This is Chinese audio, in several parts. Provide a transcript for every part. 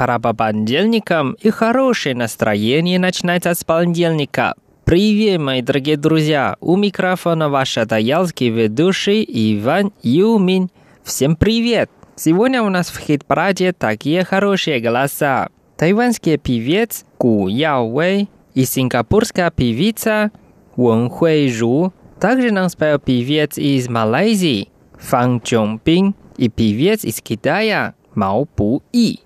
хит-пара по понедельникам, и хорошее настроение начинается с понедельника. Привет, мои дорогие друзья! У микрофона ваш даялский ведущий Иван Юмин. Всем привет! Сегодня у нас в хит-параде такие хорошие голоса. Тайванский певец Ку Яо Вэй и сингапурская певица Вэн Хуэй Жу. Также нам спел певец из Малайзии Фан Чонgbин и певец из Китая Мао Бу И.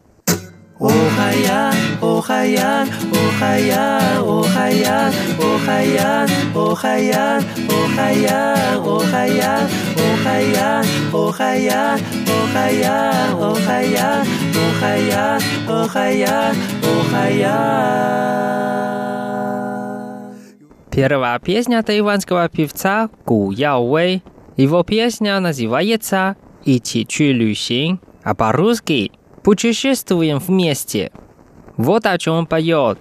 Охаян, Охаян, Охаян, Охаян, Охаян, Охаян, Охаян, Охаян, Охаян, Охаян, Охаян, Охаян, Охаян, Охаян, Охаян. Первая песня тайванского певца Гу Яо Вэй. Его песня называется «Идти чу люсин», а по-русски «Путешествуем вместе». Вот о чем поет.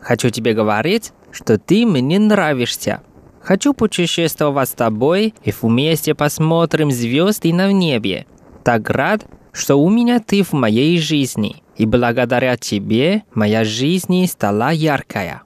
Хочу тебе говорить, что ты мне нравишься. Хочу путешествовать с тобой и вместе посмотрим звезды на небе. Так рад, что у меня ты в моей жизни. И благодаря тебе моя жизнь стала яркая.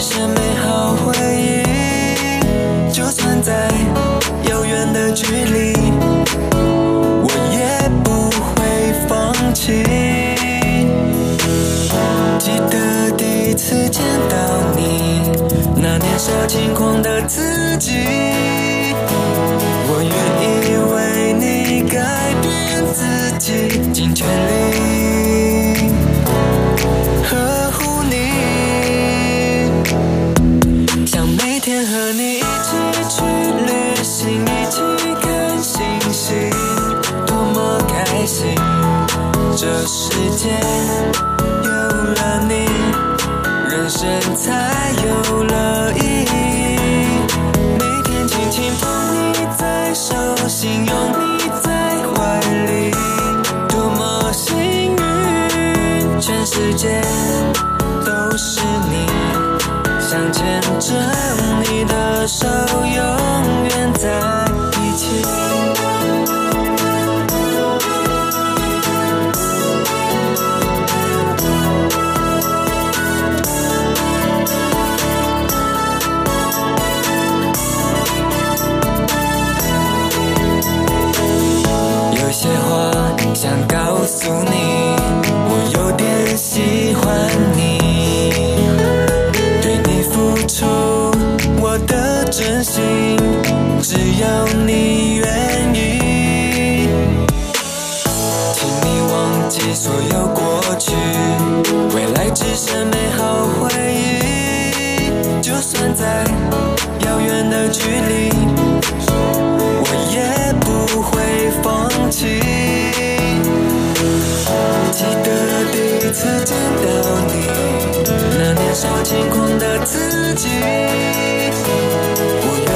未来只剩美好回忆，就算在遥远的距离。我也不会放弃记得第一次见到你，那年少轻狂的自己，我愿意为你改变自己，尽全力这世界有了你，人生才有了意义。每天轻轻捧你在手心，拥你在怀里，多么幸运！全世界都是你，想牵着你的手游，次见到你，那年少轻狂的自己，我愿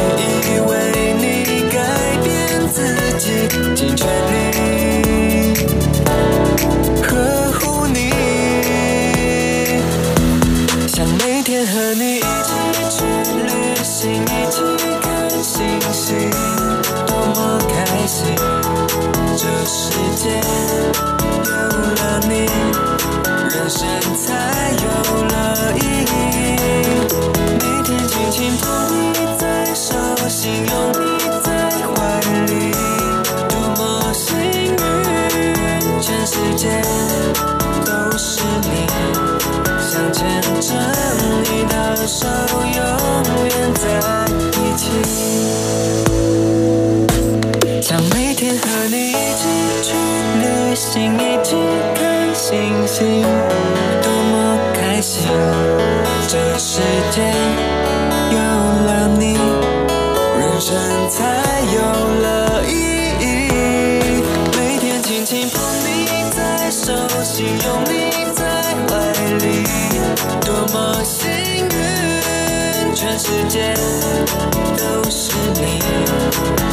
意为你改变自己，尽全力呵护你，想每天和你一起去旅行，一起看星星，多么开心，这世界。世界都是你，想牵着你的手，永远在。么幸运，全世界都是你，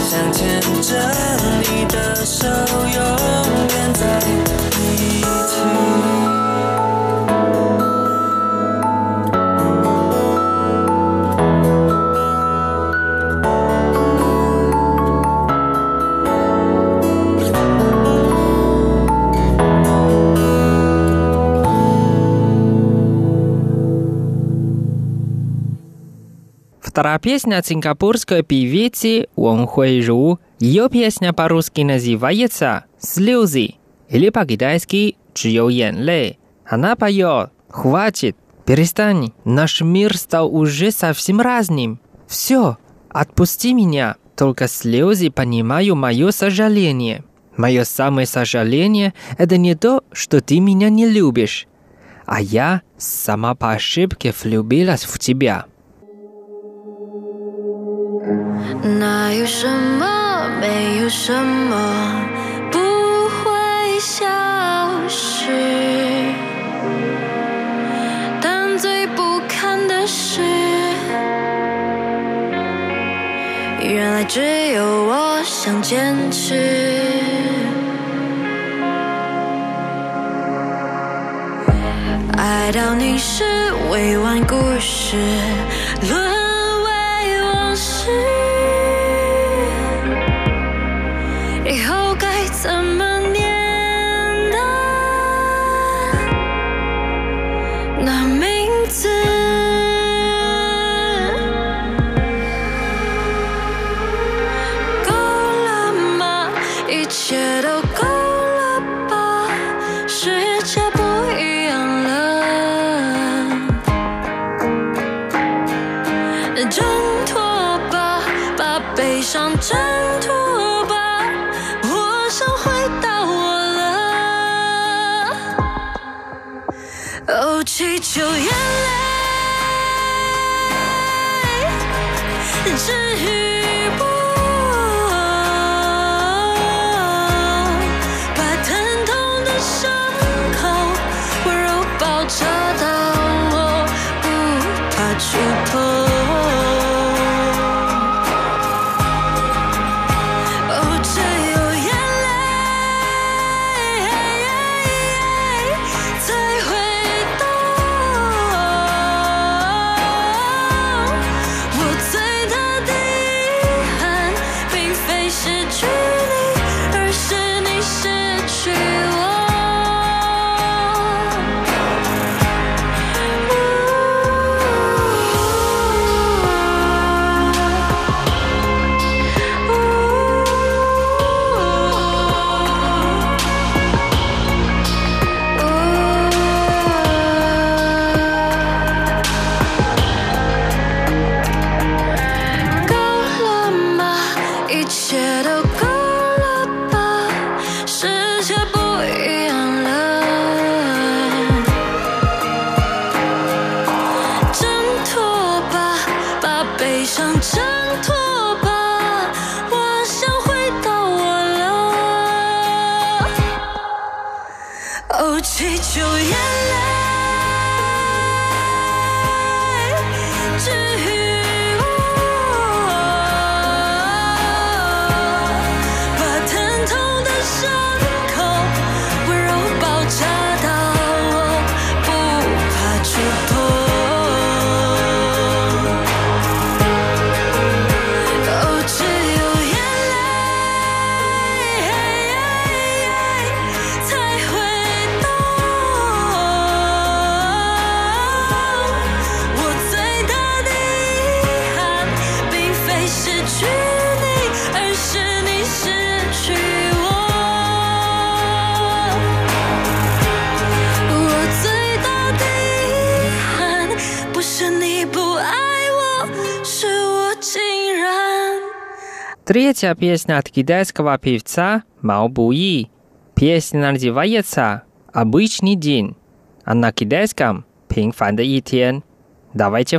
想牵着你的手，永远在一起。Вторая песня от сингапурской певицы Вон Хуэй Жу. Ее песня по-русски называется «Слезы» или по-китайски «Чьё янлей». Она поет «Хватит, перестань, наш мир стал уже совсем разным. Все, отпусти меня, только слезы понимаю мое сожаление. Мое самое сожаление – это не то, что ты меня не любишь, а я сама по ошибке влюбилась в тебя». 哪有什么，没有什么不会消失？但最不堪的是，原来只有我想坚持。爱到你是未完故事，找到我不怕触碰。祈求眼泪。去你，而是你失去我。我最大的遗憾，不是你不爱我，是我竟然。 Третья песня от китайского певца Мао Буи. Песня называется «Обычный день», а на китайском «平凡的一天». Давайте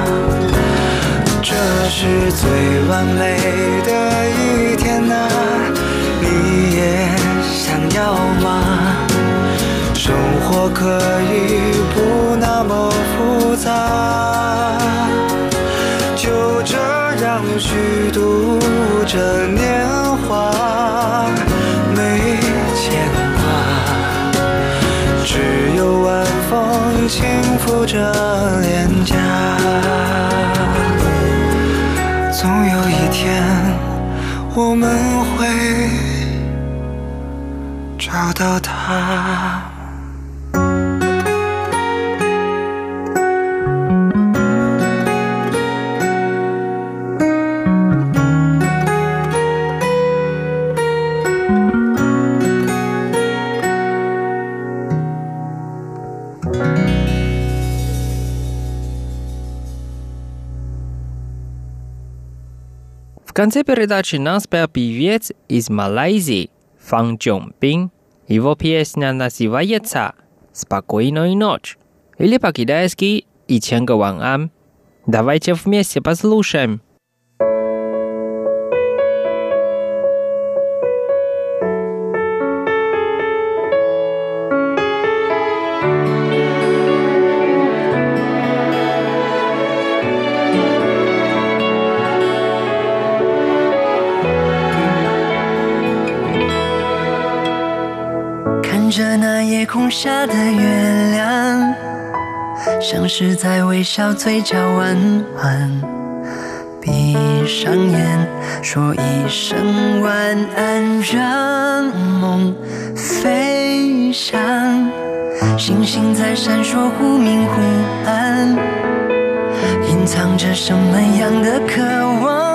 是最完美的一天呐、你也想要吗？生活可以不那么复杂，就这样虚度着年华，没牵挂，只有晚风轻拂着脸颊。我们会找到他。Конце передачи нас спел певец из Малайзии Фан Чжонпин. Его песня называется «Спокойной ночь» или по-китайски «И Ченга Ван Ан». Давайте вместе послушаем. 着那夜空下的月亮，像是在微笑，嘴角弯弯。闭上眼，说一声晚安，让梦飞翔。星星在闪烁，忽明忽暗，隐藏着什么样的渴望？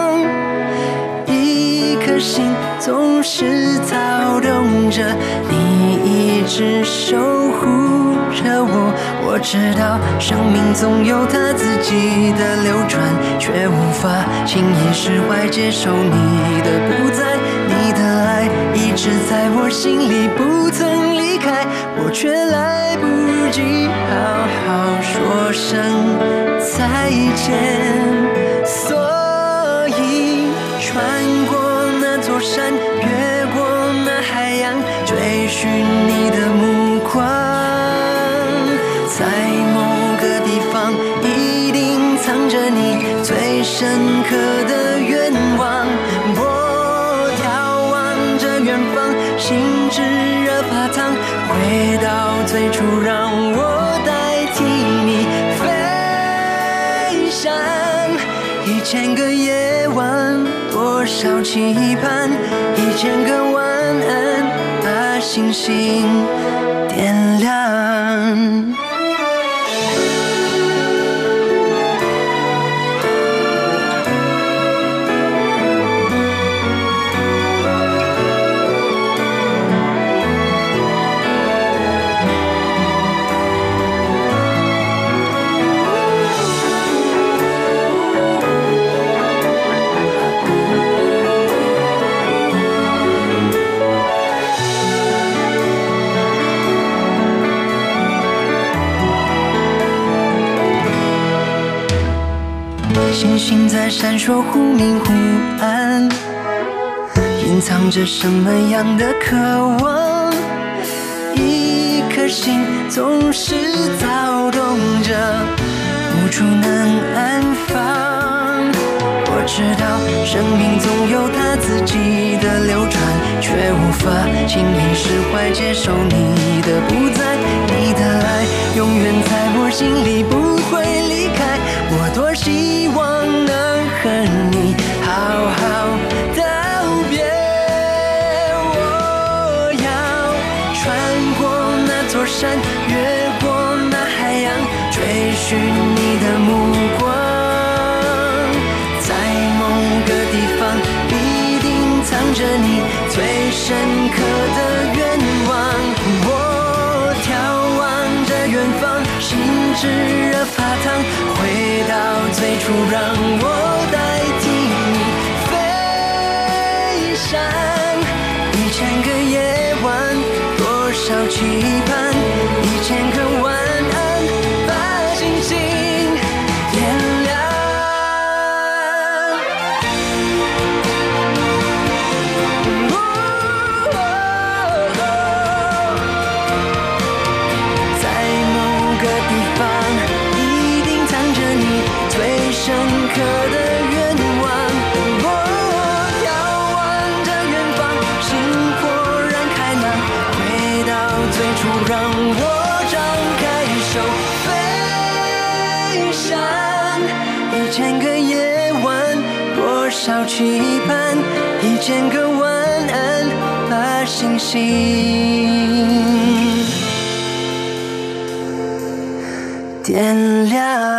心总是躁动着，你一直守护着我。我知道生命总有它自己的流转，却无法轻易释怀，接受你的不在，你的爱一直在我心里，不曾离开，我却来不及好好说声再见，所以穿过山，越过那海洋，追寻你的目光。在某个地方，一定藏着你最深刻的愿望。我眺望着远方，心炙热发烫，回到最初，让我多少期盼，一千个晚安，把星星点亮。在闪烁，忽明忽暗，隐藏着什么样的渴望？一颗心总是躁动着，无处能安放。我知道生命总有它自己的流转，却无法轻易释怀，接受你的不在，你的爱永远在我心里，主让我让我张开手飞翔。一千个夜晚，多少期盼，一千个晚安，把星星。点亮。